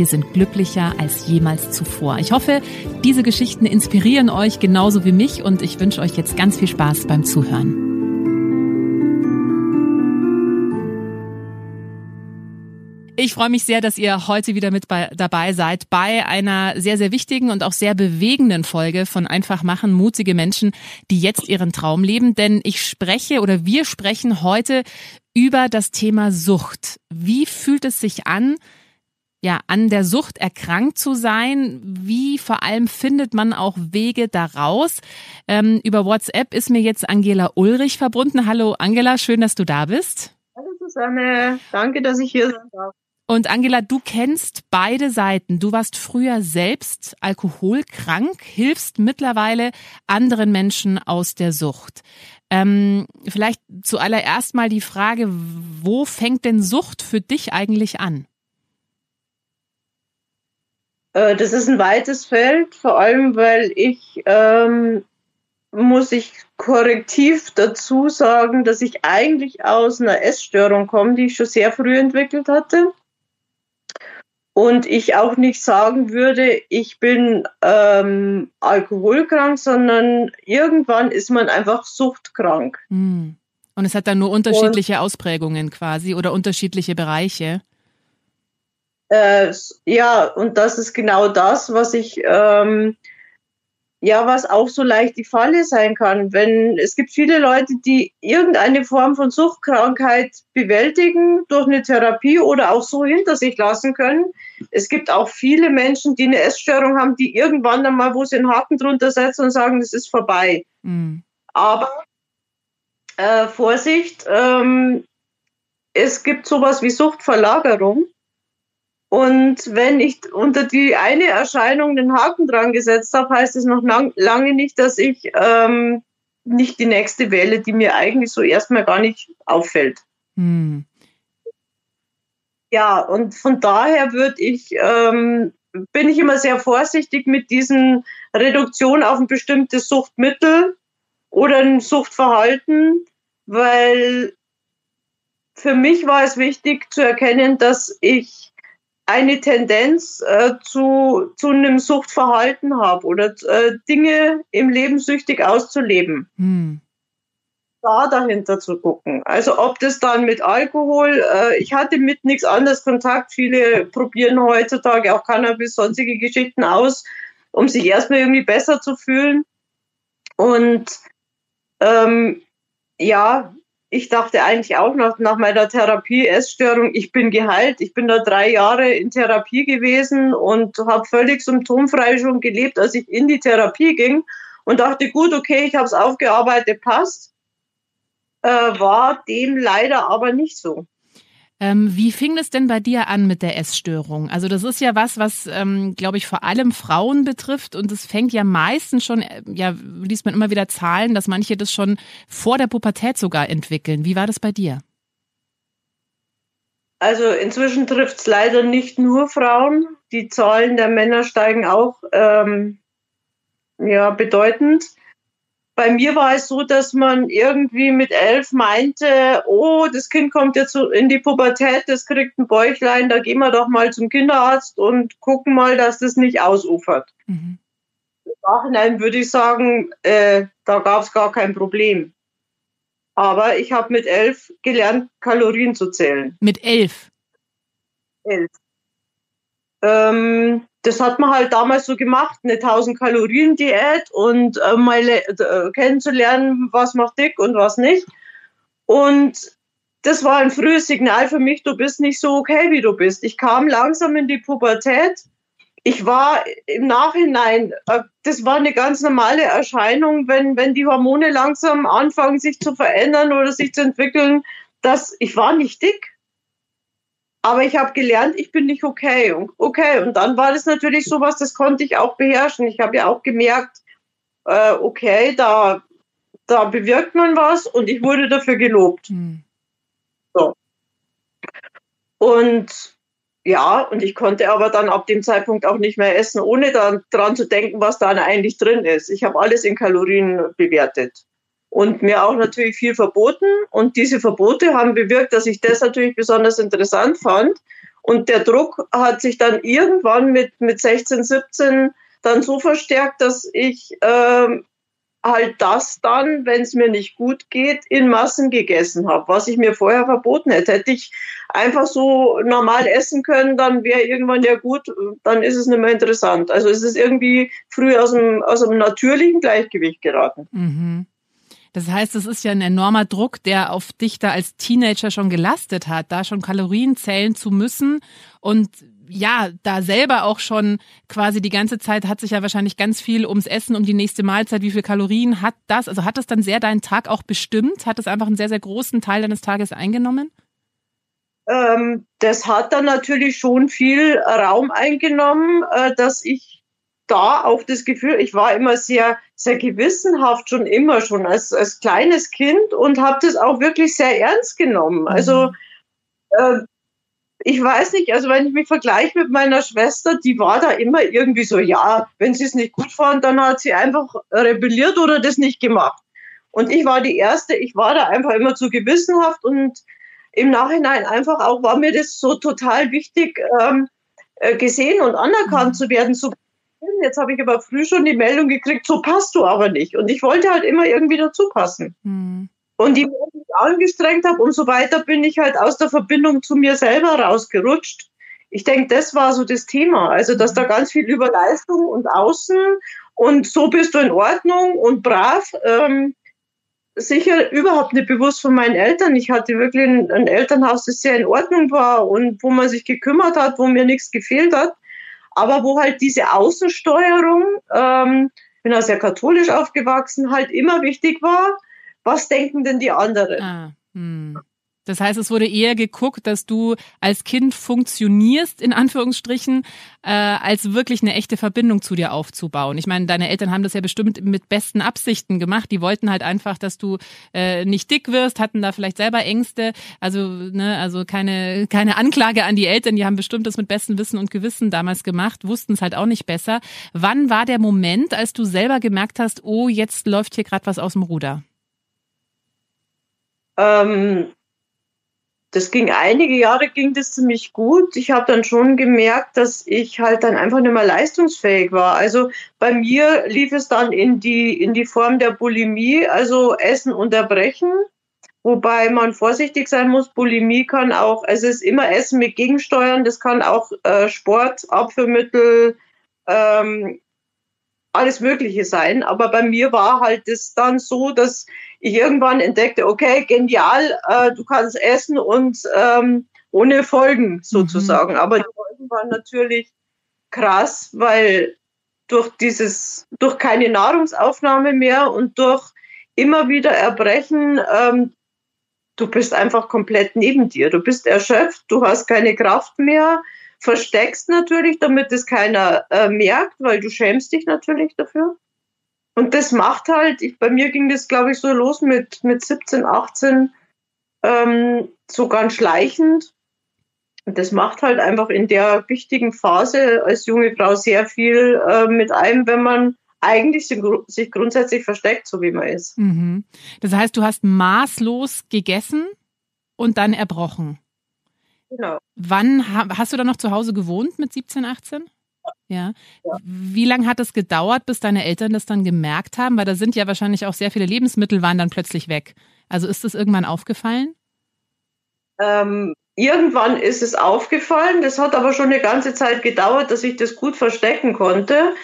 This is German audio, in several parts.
wir sind glücklicher als jemals zuvor. Ich hoffe, diese Geschichten inspirieren euch genauso wie mich und ich wünsche euch jetzt ganz viel Spaß beim Zuhören. Ich freue mich sehr, dass ihr heute wieder mit bei, dabei seid bei einer sehr, sehr wichtigen und auch sehr bewegenden Folge von Einfach machen, mutige Menschen, die jetzt ihren Traum leben. Denn ich spreche oder wir sprechen heute über das Thema Sucht. Wie fühlt es sich an, ja, an der Sucht erkrankt zu sein? Wie vor allem findet man auch Wege daraus? Ähm, über WhatsApp ist mir jetzt Angela Ulrich verbunden. Hallo Angela, schön, dass du da bist. Hallo Susanne, danke, dass ich hier sein darf. Und Angela, du kennst beide Seiten. Du warst früher selbst alkoholkrank, hilfst mittlerweile anderen Menschen aus der Sucht. Ähm, vielleicht zuallererst mal die Frage, wo fängt denn Sucht für dich eigentlich an? Äh, das ist ein weites Feld, vor allem weil ich, ähm, muss ich korrektiv dazu sagen, dass ich eigentlich aus einer Essstörung komme, die ich schon sehr früh entwickelt hatte. Und ich auch nicht sagen würde, ich bin ähm, alkoholkrank, sondern irgendwann ist man einfach suchtkrank. Hm. Und es hat dann nur unterschiedliche und, Ausprägungen quasi oder unterschiedliche Bereiche. Äh, ja, und das ist genau das, was ich ähm, ja, was auch so leicht die Falle sein kann. Wenn es gibt viele Leute, die irgendeine Form von Suchtkrankheit bewältigen durch eine Therapie oder auch so hinter sich lassen können. Es gibt auch viele Menschen, die eine Essstörung haben, die irgendwann dann mal, wo sie einen Haken drunter setzen und sagen, es ist vorbei. Mhm. Aber äh, Vorsicht, ähm, es gibt sowas wie Suchtverlagerung. Und wenn ich unter die eine Erscheinung den Haken dran gesetzt habe, heißt es noch lang, lange nicht, dass ich ähm, nicht die nächste wähle, die mir eigentlich so erstmal gar nicht auffällt. Hm. Ja, und von daher würde ich, ähm, bin ich immer sehr vorsichtig mit diesen Reduktion auf ein bestimmtes Suchtmittel oder ein Suchtverhalten, weil für mich war es wichtig zu erkennen, dass ich eine Tendenz äh, zu, zu einem Suchtverhalten habe oder äh, Dinge im Leben süchtig auszuleben. Hm. Da dahinter zu gucken. Also ob das dann mit Alkohol, äh, ich hatte mit nichts anderes Kontakt. Viele probieren heutzutage auch Cannabis, sonstige Geschichten aus, um sich erstmal irgendwie besser zu fühlen. Und ähm, ja, ich dachte eigentlich auch nach, nach meiner Therapie, Essstörung, ich bin geheilt. Ich bin da drei Jahre in Therapie gewesen und habe völlig symptomfrei schon gelebt, als ich in die Therapie ging und dachte, gut, okay, ich habe es aufgearbeitet, passt. Äh, war dem leider aber nicht so. Ähm, wie fing es denn bei dir an mit der Essstörung? Also das ist ja was, was, ähm, glaube ich, vor allem Frauen betrifft und es fängt ja meistens schon, äh, ja, liest man immer wieder Zahlen, dass manche das schon vor der Pubertät sogar entwickeln. Wie war das bei dir? Also inzwischen trifft es leider nicht nur Frauen. Die Zahlen der Männer steigen auch ähm, ja, bedeutend bei mir war es so, dass man irgendwie mit elf meinte, oh, das Kind kommt jetzt in die Pubertät, das kriegt ein Bäuchlein, da gehen wir doch mal zum Kinderarzt und gucken mal, dass das nicht ausufert. Mhm. Im Nachhinein würde ich sagen, äh, da gab es gar kein Problem. Aber ich habe mit elf gelernt, Kalorien zu zählen. Mit elf? Elf. Ähm, das hat man halt damals so gemacht, eine 1000 Kalorien Diät und äh, mal äh, kennenzulernen, was macht dick und was nicht. Und das war ein frühes Signal für mich, du bist nicht so okay, wie du bist. Ich kam langsam in die Pubertät. Ich war im Nachhinein, äh, das war eine ganz normale Erscheinung, wenn, wenn die Hormone langsam anfangen, sich zu verändern oder sich zu entwickeln, dass ich war nicht dick. Aber ich habe gelernt, ich bin nicht okay. Okay, und dann war das natürlich sowas, das konnte ich auch beherrschen. Ich habe ja auch gemerkt, äh, okay, da, da bewirkt man was und ich wurde dafür gelobt. Mhm. So. Und ja, und ich konnte aber dann ab dem Zeitpunkt auch nicht mehr essen, ohne daran zu denken, was da eigentlich drin ist. Ich habe alles in Kalorien bewertet und mir auch natürlich viel verboten. Und diese Verbote haben bewirkt, dass ich das natürlich besonders interessant fand. Und der Druck hat sich dann irgendwann mit, mit 16, 17 dann so verstärkt, dass ich ähm, halt das dann, wenn es mir nicht gut geht, in Massen gegessen habe, was ich mir vorher verboten hätte. Hätte ich einfach so normal essen können, dann wäre irgendwann ja gut, dann ist es nicht mehr interessant. Also es ist irgendwie früh aus dem, aus dem natürlichen Gleichgewicht geraten. Mhm. Das heißt, es ist ja ein enormer Druck, der auf dich da als Teenager schon gelastet hat, da schon Kalorien zählen zu müssen und ja, da selber auch schon quasi die ganze Zeit hat sich ja wahrscheinlich ganz viel ums Essen, um die nächste Mahlzeit, wie viel Kalorien hat das? Also hat das dann sehr deinen Tag auch bestimmt? Hat es einfach einen sehr, sehr großen Teil deines Tages eingenommen? Ähm, das hat dann natürlich schon viel Raum eingenommen, äh, dass ich da auch das Gefühl, ich war immer sehr, sehr gewissenhaft schon immer schon als, als kleines Kind und habe das auch wirklich sehr ernst genommen. Also mhm. äh, ich weiß nicht, also wenn ich mich vergleiche mit meiner Schwester, die war da immer irgendwie so, ja, wenn sie es nicht gut fand, dann hat sie einfach rebelliert oder das nicht gemacht. Und ich war die Erste, ich war da einfach immer zu gewissenhaft und im Nachhinein einfach auch war mir das so total wichtig, ähm, äh, gesehen und anerkannt mhm. zu werden, so Jetzt habe ich aber früh schon die Meldung gekriegt, so passt du aber nicht. Und ich wollte halt immer irgendwie dazu passen. Mhm. Und je mehr ich mich angestrengt habe, umso weiter bin ich halt aus der Verbindung zu mir selber rausgerutscht. Ich denke, das war so das Thema. Also, dass da ganz viel über Leistung und Außen und so bist du in Ordnung und brav. Ähm, sicher überhaupt nicht bewusst von meinen Eltern. Ich hatte wirklich ein, ein Elternhaus, das sehr in Ordnung war und wo man sich gekümmert hat, wo mir nichts gefehlt hat aber wo halt diese Außensteuerung, ähm, bin auch sehr katholisch aufgewachsen, halt immer wichtig war, was denken denn die anderen? Ah, hm. Das heißt, es wurde eher geguckt, dass du als Kind funktionierst, in Anführungsstrichen, äh, als wirklich eine echte Verbindung zu dir aufzubauen. Ich meine, deine Eltern haben das ja bestimmt mit besten Absichten gemacht. Die wollten halt einfach, dass du äh, nicht dick wirst, hatten da vielleicht selber Ängste. Also, ne, also keine, keine Anklage an die Eltern, die haben bestimmt das mit bestem Wissen und Gewissen damals gemacht, wussten es halt auch nicht besser. Wann war der Moment, als du selber gemerkt hast, oh, jetzt läuft hier gerade was aus dem Ruder? Ähm das ging einige Jahre ging das ziemlich gut. Ich habe dann schon gemerkt, dass ich halt dann einfach nicht mehr leistungsfähig war. Also bei mir lief es dann in die in die Form der Bulimie, also Essen unterbrechen, wobei man vorsichtig sein muss. Bulimie kann auch, also es ist immer Essen mit Gegensteuern. Das kann auch äh, Sport, Abführmittel, ähm, alles Mögliche sein. Aber bei mir war halt das dann so, dass ich irgendwann entdeckte, okay, genial, äh, du kannst essen und ähm, ohne Folgen sozusagen. Mhm. Aber die Folgen waren natürlich krass, weil durch dieses, durch keine Nahrungsaufnahme mehr und durch immer wieder Erbrechen, ähm, du bist einfach komplett neben dir. Du bist erschöpft, du hast keine Kraft mehr versteckst natürlich, damit es keiner äh, merkt, weil du schämst dich natürlich dafür. Und das macht halt, ich, bei mir ging das, glaube ich, so los mit, mit 17, 18, ähm, so ganz schleichend. Und das macht halt einfach in der wichtigen Phase als junge Frau sehr viel äh, mit einem, wenn man eigentlich sich grundsätzlich versteckt, so wie man ist. Mhm. Das heißt, du hast maßlos gegessen und dann erbrochen. Genau. Wann hast du dann noch zu Hause gewohnt mit 17, 18? Ja. ja. Wie lange hat es gedauert, bis deine Eltern das dann gemerkt haben? Weil da sind ja wahrscheinlich auch sehr viele Lebensmittel waren dann plötzlich weg. Also ist das irgendwann aufgefallen? Ähm, irgendwann ist es aufgefallen. Das hat aber schon eine ganze Zeit gedauert, dass ich das gut verstecken konnte.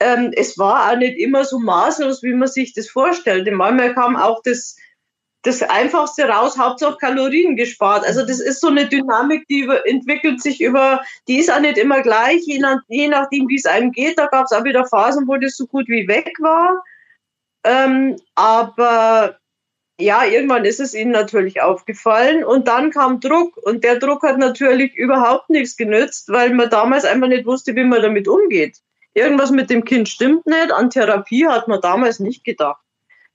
Ähm, es war auch nicht immer so maßlos, wie man sich das vorstellte. Manchmal kam auch das das Einfachste raus, Hauptsache Kalorien gespart. Also das ist so eine Dynamik, die entwickelt sich über, die ist auch nicht immer gleich, je, nach, je nachdem, wie es einem geht. Da gab es auch wieder Phasen, wo das so gut wie weg war. Ähm, aber ja, irgendwann ist es ihnen natürlich aufgefallen und dann kam Druck und der Druck hat natürlich überhaupt nichts genützt, weil man damals einfach nicht wusste, wie man damit umgeht. Irgendwas mit dem Kind stimmt nicht, an Therapie hat man damals nicht gedacht.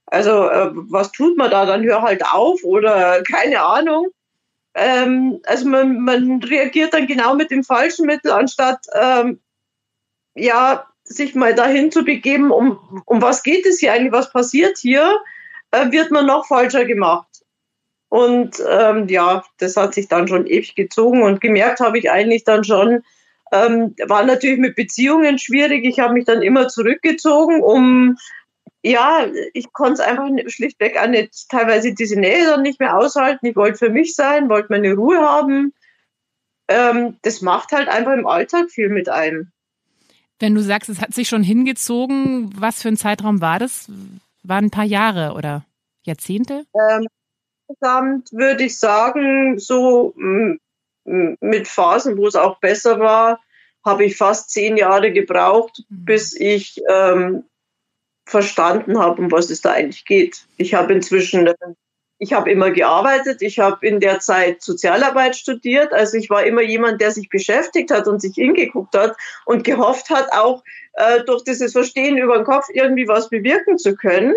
Also äh, was tut man da? Dann hör halt auf oder keine Ahnung. Ähm, also man, man reagiert dann genau mit dem falschen Mittel, anstatt ähm, ja sich mal dahin zu begeben, um, um was geht es hier eigentlich, was passiert hier, äh, wird man noch falscher gemacht. Und ähm, ja, das hat sich dann schon ewig gezogen und gemerkt habe ich eigentlich dann schon, ähm, war natürlich mit Beziehungen schwierig. Ich habe mich dann immer zurückgezogen, um ja, ich konnte es einfach schlichtweg auch nicht, teilweise diese Nähe dann nicht mehr aushalten. Ich wollte für mich sein, wollte meine Ruhe haben. Ähm, das macht halt einfach im Alltag viel mit einem. Wenn du sagst, es hat sich schon hingezogen, was für ein Zeitraum war das? Waren ein paar Jahre oder Jahrzehnte? Ähm, insgesamt würde ich sagen, so mit Phasen, wo es auch besser war, habe ich fast zehn Jahre gebraucht, mhm. bis ich ähm, verstanden habe, um was es da eigentlich geht. Ich habe inzwischen, ich habe immer gearbeitet, ich habe in der Zeit Sozialarbeit studiert, also ich war immer jemand, der sich beschäftigt hat und sich hingeguckt hat und gehofft hat, auch äh, durch dieses Verstehen über den Kopf irgendwie was bewirken zu können.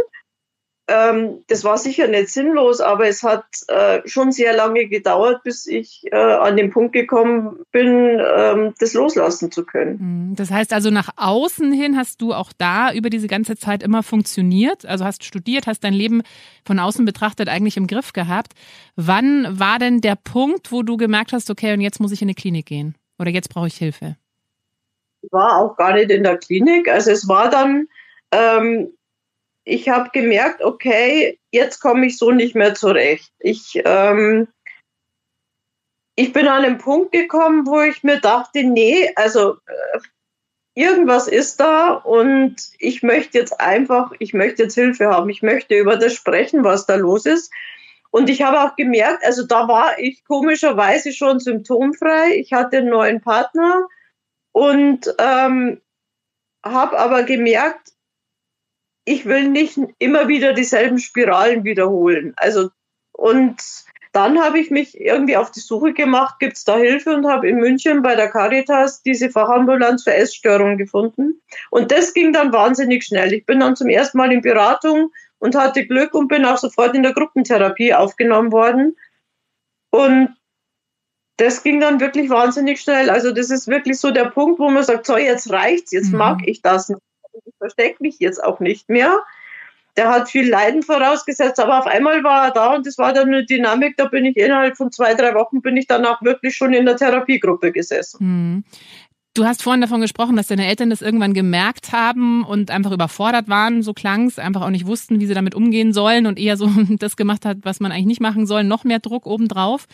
Ähm, das war sicher nicht sinnlos, aber es hat äh, schon sehr lange gedauert, bis ich äh, an den Punkt gekommen bin, ähm, das loslassen zu können. Mhm. Das heißt also, nach außen hin hast du auch da über diese ganze Zeit immer funktioniert, also hast studiert, hast dein Leben von außen betrachtet eigentlich im Griff gehabt. Wann war denn der Punkt, wo du gemerkt hast, okay, und jetzt muss ich in eine Klinik gehen oder jetzt brauche ich Hilfe? Ich war auch gar nicht in der Klinik. Also es war dann, ähm, ich habe gemerkt, okay, jetzt komme ich so nicht mehr zurecht. Ich, ähm, ich bin an einen Punkt gekommen, wo ich mir dachte, nee, also äh, irgendwas ist da und ich möchte jetzt einfach, ich möchte jetzt Hilfe haben. Ich möchte über das sprechen, was da los ist. Und ich habe auch gemerkt, also da war ich komischerweise schon symptomfrei. Ich hatte einen neuen Partner und ähm, habe aber gemerkt, ich will nicht immer wieder dieselben Spiralen wiederholen. Also und dann habe ich mich irgendwie auf die Suche gemacht, gibt es da Hilfe und habe in München bei der Caritas diese Fachambulanz für Essstörungen gefunden. Und das ging dann wahnsinnig schnell. Ich bin dann zum ersten Mal in Beratung und hatte Glück und bin auch sofort in der Gruppentherapie aufgenommen worden. Und das ging dann wirklich wahnsinnig schnell. Also das ist wirklich so der Punkt, wo man sagt, so jetzt reicht's, jetzt mhm. mag ich das nicht ich verstecke mich jetzt auch nicht mehr. Der hat viel Leiden vorausgesetzt, aber auf einmal war er da und das war dann eine Dynamik, da bin ich innerhalb von zwei, drei Wochen bin ich dann auch wirklich schon in der Therapiegruppe gesessen. Mhm. Du hast vorhin davon gesprochen, dass deine Eltern das irgendwann gemerkt haben und einfach überfordert waren, so klang's, einfach auch nicht wussten, wie sie damit umgehen sollen und eher so das gemacht hat, was man eigentlich nicht machen soll, noch mehr Druck obendrauf.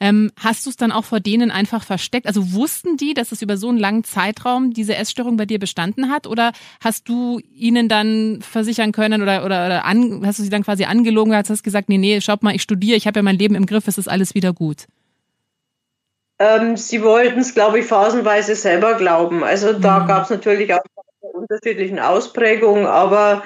Ähm, hast du es dann auch vor denen einfach versteckt? Also wussten die, dass es über so einen langen Zeitraum diese Essstörung bei dir bestanden hat? Oder hast du ihnen dann versichern können oder, oder, oder an, hast du sie dann quasi angelogen, hast gesagt, nee, nee, schaut mal, ich studiere, ich habe ja mein Leben im Griff, es ist alles wieder gut? Ähm, sie wollten es, glaube ich, phasenweise selber glauben. Also da mhm. gab es natürlich auch unterschiedlichen Ausprägungen, aber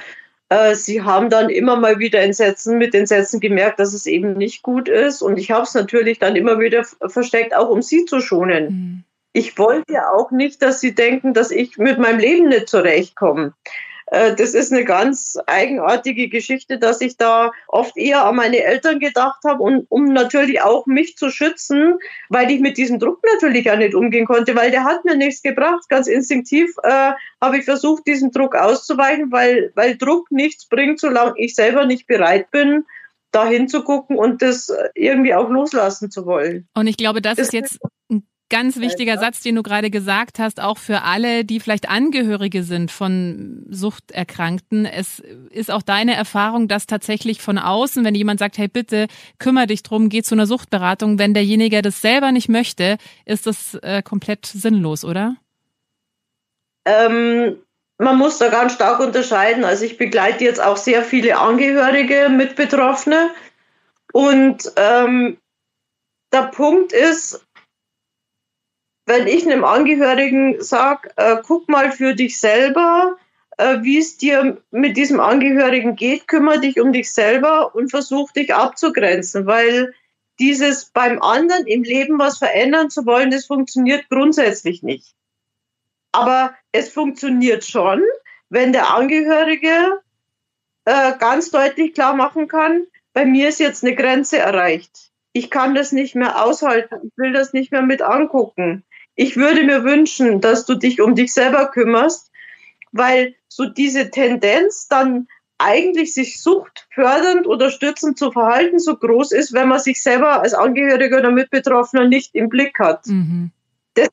äh, sie haben dann immer mal wieder in Sätzen, mit den Sätzen gemerkt, dass es eben nicht gut ist. Und ich habe es natürlich dann immer wieder versteckt, auch um sie zu schonen. Mhm. Ich wollte ja auch nicht, dass sie denken, dass ich mit meinem Leben nicht zurechtkomme. Äh, das ist eine ganz eigenartige Geschichte, dass ich da oft eher an meine Eltern gedacht habe und um natürlich auch mich zu schützen, weil ich mit diesem Druck natürlich auch nicht umgehen konnte, weil der hat mir nichts gebracht. Ganz instinktiv äh, habe ich versucht, diesem Druck auszuweichen, weil, weil Druck nichts bringt, solange ich selber nicht bereit bin, da hinzugucken und das irgendwie auch loslassen zu wollen. Und ich glaube, das, das ist jetzt ein ganz wichtiger Satz, den du gerade gesagt hast, auch für alle, die vielleicht Angehörige sind von Suchterkrankten. Es ist auch deine Erfahrung, dass tatsächlich von außen, wenn jemand sagt, hey bitte, kümmere dich drum, geh zu einer Suchtberatung, wenn derjenige das selber nicht möchte, ist das äh, komplett sinnlos, oder? Ähm, man muss da ganz stark unterscheiden. Also ich begleite jetzt auch sehr viele Angehörige mit Betroffene Und ähm, der Punkt ist, wenn ich einem Angehörigen sage, äh, guck mal für dich selber, äh, wie es dir mit diesem Angehörigen geht, kümmere dich um dich selber und versuch dich abzugrenzen, weil dieses beim anderen im Leben was verändern zu wollen, das funktioniert grundsätzlich nicht. Aber es funktioniert schon, wenn der Angehörige äh, ganz deutlich klar machen kann, bei mir ist jetzt eine Grenze erreicht. Ich kann das nicht mehr aushalten. Ich will das nicht mehr mit angucken. Ich würde mir wünschen, dass du dich um dich selber kümmerst, weil so diese Tendenz dann eigentlich sich suchtfördernd oder stützend zu verhalten so groß ist, wenn man sich selber als Angehöriger oder Mitbetroffener nicht im Blick hat. Mhm. Das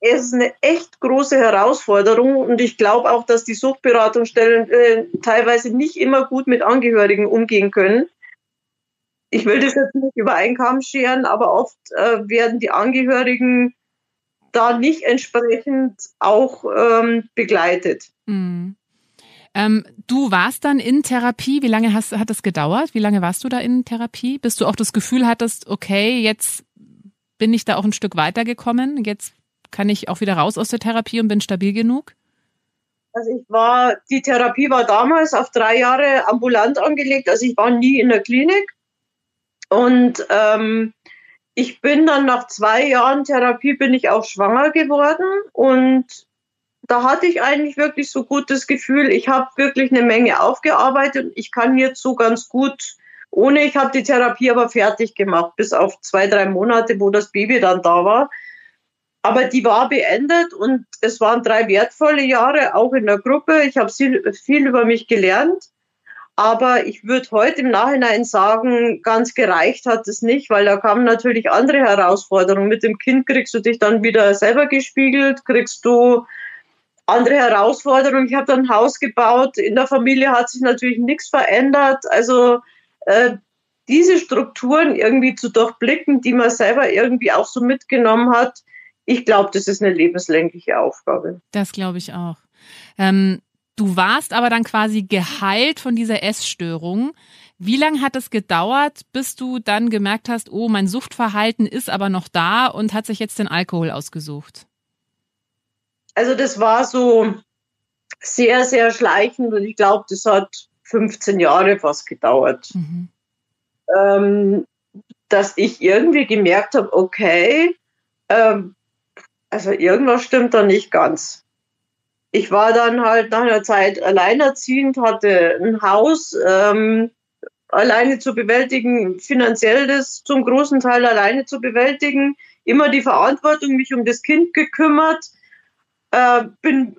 ist eine echt große Herausforderung und ich glaube auch, dass die Suchtberatungsstellen äh, teilweise nicht immer gut mit Angehörigen umgehen können. Ich will das jetzt nicht über einen Kamm scheren, aber oft äh, werden die Angehörigen da nicht entsprechend auch ähm, begleitet. Mhm. Ähm, du warst dann in Therapie. Wie lange hast, hat das gedauert? Wie lange warst du da in Therapie? Bis du auch das Gefühl hattest, okay, jetzt bin ich da auch ein Stück weitergekommen. Jetzt kann ich auch wieder raus aus der Therapie und bin stabil genug? Also ich war, die Therapie war damals auf drei Jahre ambulant angelegt. Also ich war nie in der Klinik. Und ähm, ich bin dann nach zwei Jahren Therapie bin ich auch schwanger geworden und da hatte ich eigentlich wirklich so gut das Gefühl, ich habe wirklich eine Menge aufgearbeitet. Ich kann jetzt so ganz gut, ohne ich habe die Therapie aber fertig gemacht, bis auf zwei, drei Monate, wo das Baby dann da war. Aber die war beendet und es waren drei wertvolle Jahre, auch in der Gruppe. Ich habe viel, viel über mich gelernt. Aber ich würde heute im Nachhinein sagen, ganz gereicht hat es nicht, weil da kamen natürlich andere Herausforderungen. Mit dem Kind kriegst du dich dann wieder selber gespiegelt, kriegst du andere Herausforderungen. Ich habe dann ein Haus gebaut. In der Familie hat sich natürlich nichts verändert. Also äh, diese Strukturen irgendwie zu durchblicken, die man selber irgendwie auch so mitgenommen hat, ich glaube, das ist eine lebenslängliche Aufgabe. Das glaube ich auch. Ähm, Du warst aber dann quasi geheilt von dieser Essstörung. Wie lange hat es gedauert, bis du dann gemerkt hast, oh, mein Suchtverhalten ist aber noch da und hat sich jetzt den Alkohol ausgesucht? Also das war so sehr, sehr schleichend und ich glaube, das hat 15 Jahre fast gedauert. Mhm. Ähm, dass ich irgendwie gemerkt habe, okay, ähm, also irgendwas stimmt da nicht ganz ich war dann halt nach einer Zeit alleinerziehend, hatte ein Haus, ähm, alleine zu bewältigen, finanziell das zum großen Teil alleine zu bewältigen, immer die Verantwortung, mich um das Kind gekümmert, äh, bin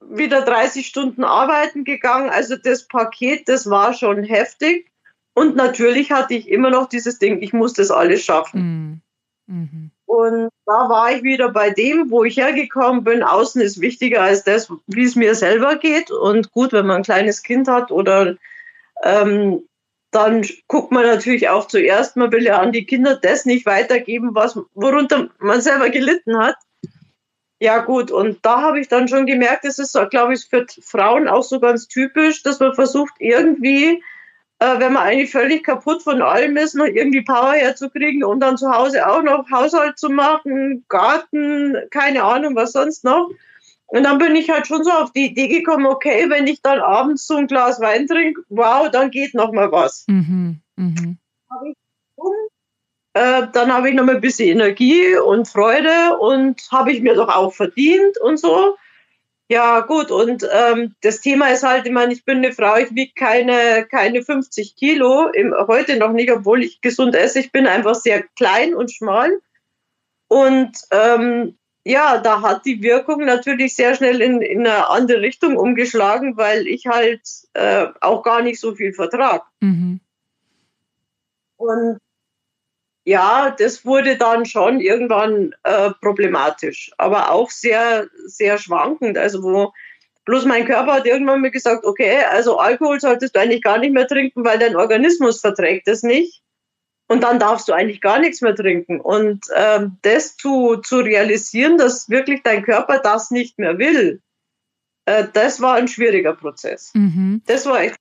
wieder 30 Stunden arbeiten gegangen. Also das Paket, das war schon heftig. Und natürlich hatte ich immer noch dieses Ding, ich muss das alles schaffen. Mhm. Und da war ich wieder bei dem, wo ich hergekommen bin. Außen ist wichtiger als das, wie es mir selber geht. Und gut, wenn man ein kleines Kind hat oder ähm, dann guckt man natürlich auch zuerst, man will ja an die Kinder das nicht weitergeben, was, worunter man selber gelitten hat. Ja gut, und da habe ich dann schon gemerkt, das ist, glaube ich, für Frauen auch so ganz typisch, dass man versucht, irgendwie äh, wenn man eigentlich völlig kaputt von allem ist, noch irgendwie Power herzukriegen und dann zu Hause auch noch Haushalt zu machen, Garten, keine Ahnung, was sonst noch. Und dann bin ich halt schon so auf die Idee gekommen, okay, wenn ich dann abends so ein Glas Wein trinke, wow, dann geht noch mal was. Mhm, mh. äh, dann habe ich noch mal ein bisschen Energie und Freude und habe ich mir doch auch verdient und so. Ja, gut, und ähm, das Thema ist halt, ich meine, ich bin eine Frau, ich wiege keine, keine 50 Kilo, im, heute noch nicht, obwohl ich gesund esse. Ich bin einfach sehr klein und schmal. Und ähm, ja, da hat die Wirkung natürlich sehr schnell in, in eine andere Richtung umgeschlagen, weil ich halt äh, auch gar nicht so viel vertrag. Mhm. Und ja, das wurde dann schon irgendwann äh, problematisch, aber auch sehr, sehr schwankend. Also wo bloß mein Körper hat irgendwann mir gesagt, okay, also Alkohol solltest du eigentlich gar nicht mehr trinken, weil dein Organismus verträgt es nicht. Und dann darfst du eigentlich gar nichts mehr trinken. Und ähm, das zu, zu realisieren, dass wirklich dein Körper das nicht mehr will, äh, das war ein schwieriger Prozess. Mhm. Das war echt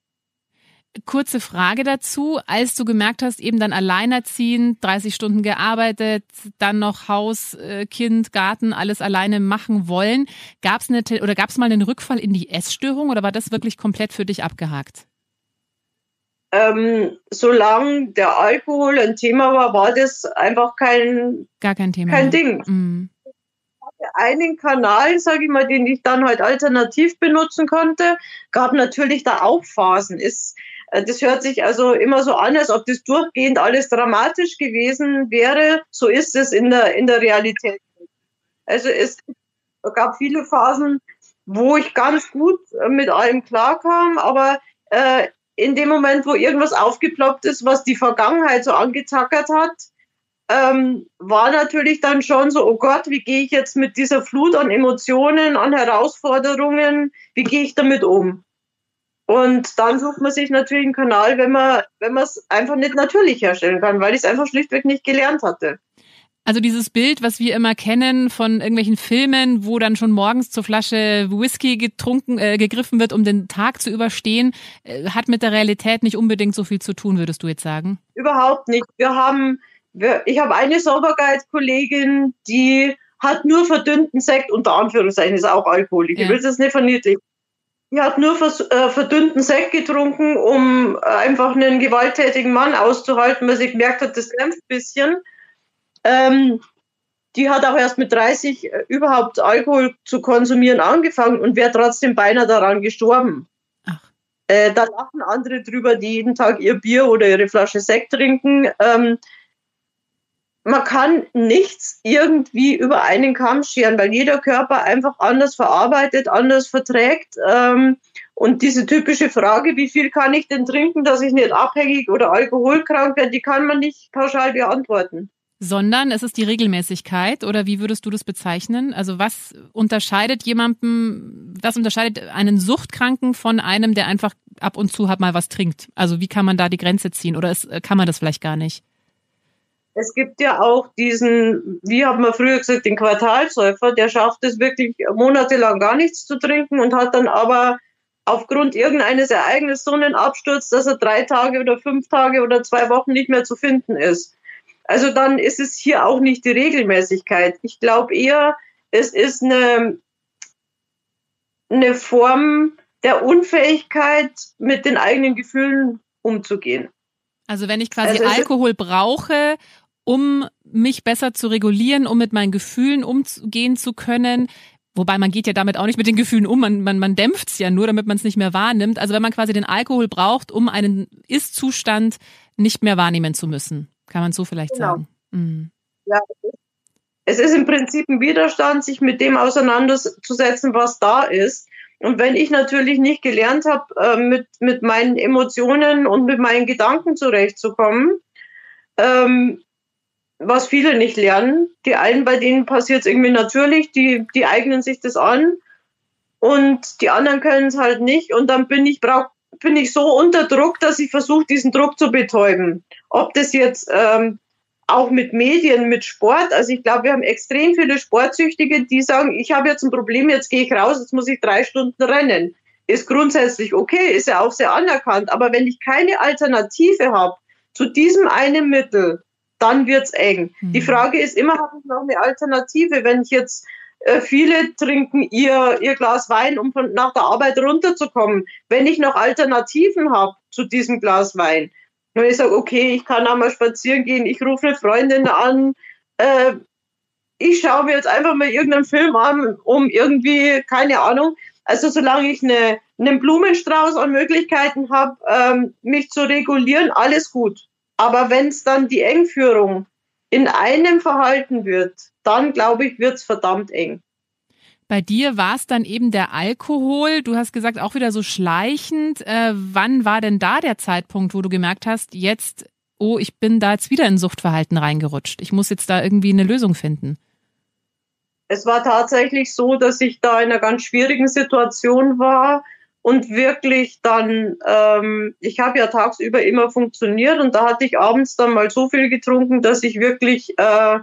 kurze Frage dazu. Als du gemerkt hast, eben dann alleinerziehend, 30 Stunden gearbeitet, dann noch Haus, äh, Kind, Garten, alles alleine machen wollen, gab es eine oder gab es mal einen Rückfall in die Essstörung oder war das wirklich komplett für dich abgehakt? Ähm, solange der Alkohol ein Thema war, war das einfach kein, Gar kein Thema. Kein Ding. Mhm. Einen Kanal, sage ich mal, den ich dann halt alternativ benutzen konnte, gab natürlich da auch Phasen. Ist, das hört sich also immer so an, als ob das durchgehend alles dramatisch gewesen wäre. So ist es in der, in der Realität. Also es gab viele Phasen, wo ich ganz gut mit allem klarkam, aber äh, in dem Moment, wo irgendwas aufgeploppt ist, was die Vergangenheit so angezackert hat, ähm, war natürlich dann schon so, oh Gott, wie gehe ich jetzt mit dieser Flut an Emotionen, an Herausforderungen, wie gehe ich damit um? Und dann sucht man sich natürlich einen Kanal, wenn man wenn man es einfach nicht natürlich herstellen kann, weil ich es einfach schlichtweg nicht gelernt hatte. Also dieses Bild, was wir immer kennen von irgendwelchen Filmen, wo dann schon morgens zur Flasche Whisky getrunken, äh, gegriffen wird, um den Tag zu überstehen, äh, hat mit der Realität nicht unbedingt so viel zu tun, würdest du jetzt sagen? Überhaupt nicht. Wir haben, wir, ich habe eine Sauberkeitskollegin, die hat nur verdünnten Sekt, unter Anführungszeichen ist auch Alkoholik. Ja. Ich will das nicht verniedlichen. Die hat nur äh, verdünnten Sekt getrunken, um einfach einen gewalttätigen Mann auszuhalten, weil sie gemerkt hat, das dämpft ein bisschen. Ähm, die hat auch erst mit 30 äh, überhaupt Alkohol zu konsumieren angefangen und wäre trotzdem beinahe daran gestorben. Äh, da lachen andere drüber, die jeden Tag ihr Bier oder ihre Flasche Sekt trinken. Ähm, man kann nichts irgendwie über einen Kamm scheren, weil jeder Körper einfach anders verarbeitet, anders verträgt. Ähm, und diese typische Frage, wie viel kann ich denn trinken, dass ich nicht abhängig oder alkoholkrank werde, die kann man nicht pauschal beantworten sondern es ist die Regelmäßigkeit oder wie würdest du das bezeichnen? Also was unterscheidet jemanden, was unterscheidet einen Suchtkranken von einem, der einfach ab und zu halt mal was trinkt? Also wie kann man da die Grenze ziehen oder ist, kann man das vielleicht gar nicht? Es gibt ja auch diesen, wie hat man früher gesagt, den Quartalsäufer, der schafft es wirklich monatelang gar nichts zu trinken und hat dann aber aufgrund irgendeines Ereignisses so einen Absturz, dass er drei Tage oder fünf Tage oder zwei Wochen nicht mehr zu finden ist. Also dann ist es hier auch nicht die Regelmäßigkeit. Ich glaube eher, es ist eine, eine Form der Unfähigkeit, mit den eigenen Gefühlen umzugehen. Also wenn ich quasi also Alkohol brauche, um mich besser zu regulieren, um mit meinen Gefühlen umgehen zu können, Wobei man geht ja damit auch nicht mit den Gefühlen um, man, man, man dämpft es ja nur, damit man es nicht mehr wahrnimmt. Also wenn man quasi den Alkohol braucht, um einen Ist-Zustand nicht mehr wahrnehmen zu müssen. Kann man so vielleicht genau. sagen. Mhm. Ja, es ist im Prinzip ein Widerstand, sich mit dem auseinanderzusetzen, was da ist. Und wenn ich natürlich nicht gelernt habe, äh, mit, mit meinen Emotionen und mit meinen Gedanken zurechtzukommen, ähm, was viele nicht lernen, die einen, bei denen passiert es irgendwie natürlich, die, die eignen sich das an und die anderen können es halt nicht. Und dann bin ich, brauch, bin ich so unter Druck, dass ich versuche, diesen Druck zu betäuben. Ob das jetzt ähm, auch mit Medien, mit Sport, also ich glaube, wir haben extrem viele Sportsüchtige, die sagen, ich habe jetzt ein Problem, jetzt gehe ich raus, jetzt muss ich drei Stunden rennen. Ist grundsätzlich okay, ist ja auch sehr anerkannt. Aber wenn ich keine Alternative habe zu diesem einen Mittel, dann wird's eng. Mhm. Die Frage ist immer, habe ich noch eine Alternative? Wenn ich jetzt äh, viele trinken ihr, ihr Glas Wein, um von, nach der Arbeit runterzukommen. Wenn ich noch Alternativen habe zu diesem Glas Wein, wenn ich sage, okay, ich kann auch mal spazieren gehen, ich rufe eine Freundin an, äh, ich schaue mir jetzt einfach mal irgendeinen Film an, um irgendwie, keine Ahnung, also solange ich eine, einen Blumenstrauß an Möglichkeiten habe, ähm, mich zu regulieren, alles gut. Aber wenn es dann die Engführung in einem Verhalten wird, dann glaube ich, wird es verdammt eng. Bei dir war es dann eben der Alkohol. Du hast gesagt, auch wieder so schleichend. Äh, wann war denn da der Zeitpunkt, wo du gemerkt hast, jetzt, oh, ich bin da jetzt wieder in Suchtverhalten reingerutscht. Ich muss jetzt da irgendwie eine Lösung finden? Es war tatsächlich so, dass ich da in einer ganz schwierigen Situation war und wirklich dann, ähm, ich habe ja tagsüber immer funktioniert und da hatte ich abends dann mal so viel getrunken, dass ich wirklich äh,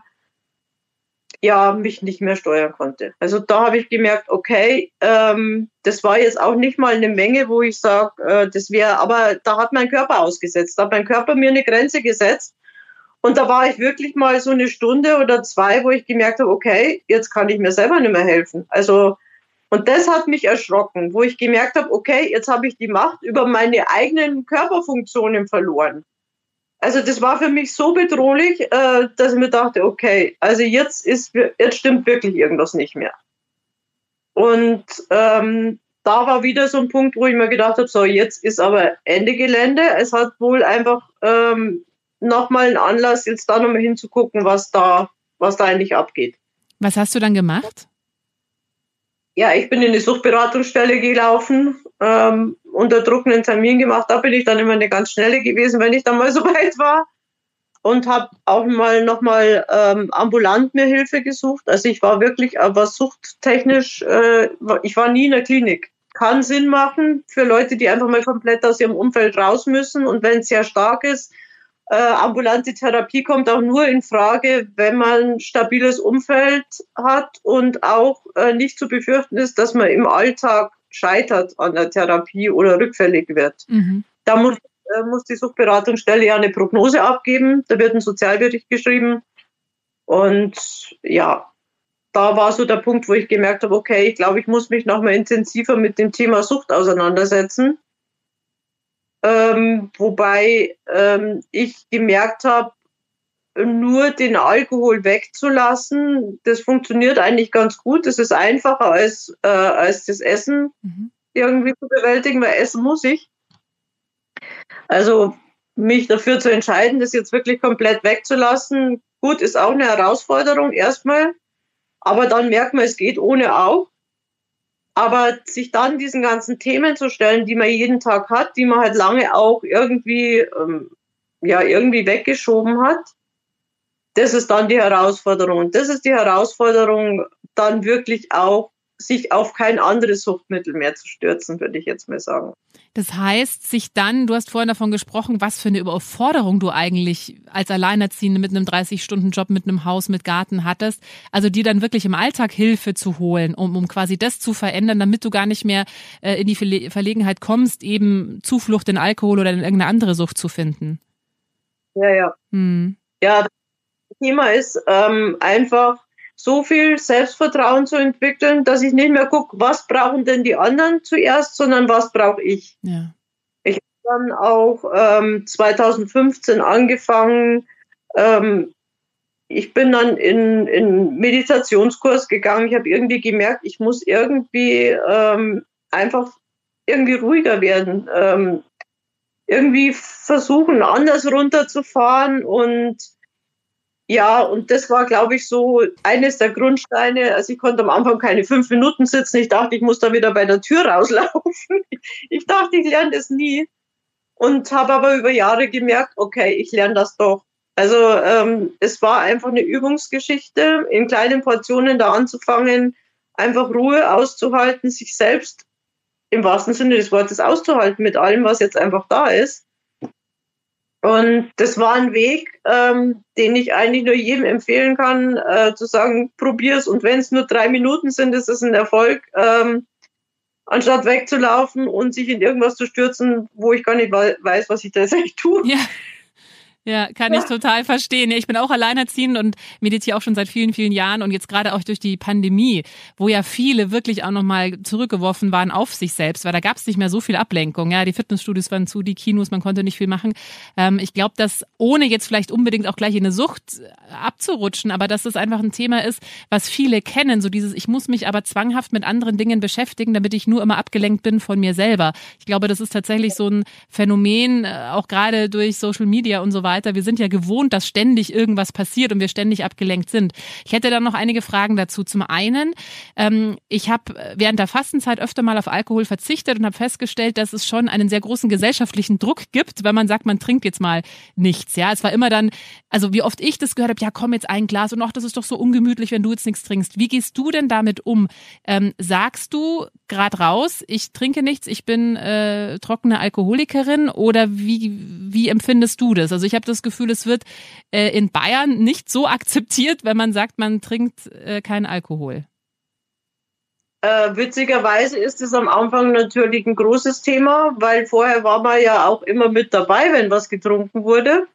ja mich nicht mehr steuern konnte. Also da habe ich gemerkt, okay, ähm, das war jetzt auch nicht mal eine Menge, wo ich sage, äh, das wäre, aber da hat mein Körper ausgesetzt, da hat mein Körper mir eine Grenze gesetzt. Und da war ich wirklich mal so eine Stunde oder zwei, wo ich gemerkt habe, okay, jetzt kann ich mir selber nicht mehr helfen. Also und das hat mich erschrocken, wo ich gemerkt habe, okay, jetzt habe ich die Macht über meine eigenen Körperfunktionen verloren. Also das war für mich so bedrohlich, äh, dass ich mir dachte, okay, also jetzt ist, jetzt stimmt wirklich irgendwas nicht mehr. Und ähm, da war wieder so ein Punkt, wo ich mir gedacht habe, so jetzt ist aber Ende Gelände. Es hat wohl einfach ähm, nochmal einen Anlass, jetzt da nochmal hinzugucken, was da, was da eigentlich abgeht. Was hast du dann gemacht? Ja, ich bin in die Suchtberatungsstelle gelaufen, ähm, unter Druck einen Termin gemacht. Da bin ich dann immer eine ganz schnelle gewesen, wenn ich dann mal so weit war. Und habe auch mal nochmal ähm, ambulant mir Hilfe gesucht. Also ich war wirklich, aber suchttechnisch, äh, ich war nie in der Klinik. Kann Sinn machen für Leute, die einfach mal komplett aus ihrem Umfeld raus müssen. Und wenn es sehr stark ist, äh, ambulante Therapie kommt auch nur in Frage, wenn man ein stabiles Umfeld hat und auch äh, nicht zu befürchten ist, dass man im Alltag scheitert an der Therapie oder rückfällig wird. Mhm. Da muss, äh, muss die Suchtberatungsstelle ja eine Prognose abgeben. Da wird ein Sozialbericht geschrieben. Und ja, da war so der Punkt, wo ich gemerkt habe, okay, ich glaube, ich muss mich nochmal intensiver mit dem Thema Sucht auseinandersetzen. Ähm, wobei ähm, ich gemerkt habe, nur den Alkohol wegzulassen, das funktioniert eigentlich ganz gut. Das ist einfacher als, äh, als das Essen mhm. irgendwie zu bewältigen, weil essen muss ich. Also mich dafür zu entscheiden, das jetzt wirklich komplett wegzulassen, gut, ist auch eine Herausforderung erstmal. Aber dann merkt man, es geht ohne auch. Aber sich dann diesen ganzen Themen zu stellen, die man jeden Tag hat, die man halt lange auch irgendwie, ähm, ja, irgendwie weggeschoben hat, das ist dann die Herausforderung. Und das ist die Herausforderung, dann wirklich auch sich auf kein anderes Suchtmittel mehr zu stürzen, würde ich jetzt mal sagen. Das heißt, sich dann, du hast vorhin davon gesprochen, was für eine Überforderung du eigentlich als Alleinerziehende mit einem 30-Stunden-Job, mit einem Haus, mit Garten hattest. Also dir dann wirklich im Alltag Hilfe zu holen, um, um quasi das zu verändern, damit du gar nicht mehr äh, in die Verlegenheit kommst, eben Zuflucht in Alkohol oder in irgendeine andere Sucht zu finden. Ja, ja. Hm. Ja, das Thema ist ähm, einfach, so viel Selbstvertrauen zu entwickeln, dass ich nicht mehr gucke, was brauchen denn die anderen zuerst, sondern was brauche ich. Ja. Ich habe dann auch ähm, 2015 angefangen, ähm, ich bin dann in, in Meditationskurs gegangen. Ich habe irgendwie gemerkt, ich muss irgendwie ähm, einfach irgendwie ruhiger werden. Ähm, irgendwie versuchen, anders runterzufahren und ja, und das war, glaube ich, so eines der Grundsteine. Also ich konnte am Anfang keine fünf Minuten sitzen. Ich dachte, ich muss da wieder bei der Tür rauslaufen. Ich dachte, ich lerne das nie. Und habe aber über Jahre gemerkt, okay, ich lerne das doch. Also ähm, es war einfach eine Übungsgeschichte, in kleinen Portionen da anzufangen, einfach Ruhe auszuhalten, sich selbst im wahrsten Sinne des Wortes auszuhalten mit allem, was jetzt einfach da ist. Und das war ein Weg, ähm, den ich eigentlich nur jedem empfehlen kann, äh, zu sagen, probier's. Und wenn es nur drei Minuten sind, ist es ein Erfolg. Ähm, anstatt wegzulaufen und sich in irgendwas zu stürzen, wo ich gar nicht weiß, was ich da eigentlich tue. Ja. Ja, kann ich total verstehen. Ich bin auch alleinerziehend und meditiere auch schon seit vielen, vielen Jahren und jetzt gerade auch durch die Pandemie, wo ja viele wirklich auch nochmal zurückgeworfen waren auf sich selbst, weil da gab es nicht mehr so viel Ablenkung. Ja, die Fitnessstudios waren zu, die Kinos, man konnte nicht viel machen. Ähm, ich glaube, dass ohne jetzt vielleicht unbedingt auch gleich in eine Sucht abzurutschen, aber dass das einfach ein Thema ist, was viele kennen, so dieses, ich muss mich aber zwanghaft mit anderen Dingen beschäftigen, damit ich nur immer abgelenkt bin von mir selber. Ich glaube, das ist tatsächlich so ein Phänomen, äh, auch gerade durch Social Media und so weiter weiter. Wir sind ja gewohnt, dass ständig irgendwas passiert und wir ständig abgelenkt sind. Ich hätte dann noch einige Fragen dazu. Zum einen, ähm, ich habe während der Fastenzeit öfter mal auf Alkohol verzichtet und habe festgestellt, dass es schon einen sehr großen gesellschaftlichen Druck gibt, wenn man sagt, man trinkt jetzt mal nichts. Ja, es war immer dann, also wie oft ich das gehört habe, ja, komm jetzt ein Glas und ach, das ist doch so ungemütlich, wenn du jetzt nichts trinkst. Wie gehst du denn damit um? Ähm, sagst du gerade raus, ich trinke nichts, ich bin äh, trockene Alkoholikerin oder wie, wie empfindest du das? Also ich habe das Gefühl, es wird äh, in Bayern nicht so akzeptiert, wenn man sagt, man trinkt äh, keinen Alkohol. Äh, witzigerweise ist es am Anfang natürlich ein großes Thema, weil vorher war man ja auch immer mit dabei, wenn was getrunken wurde.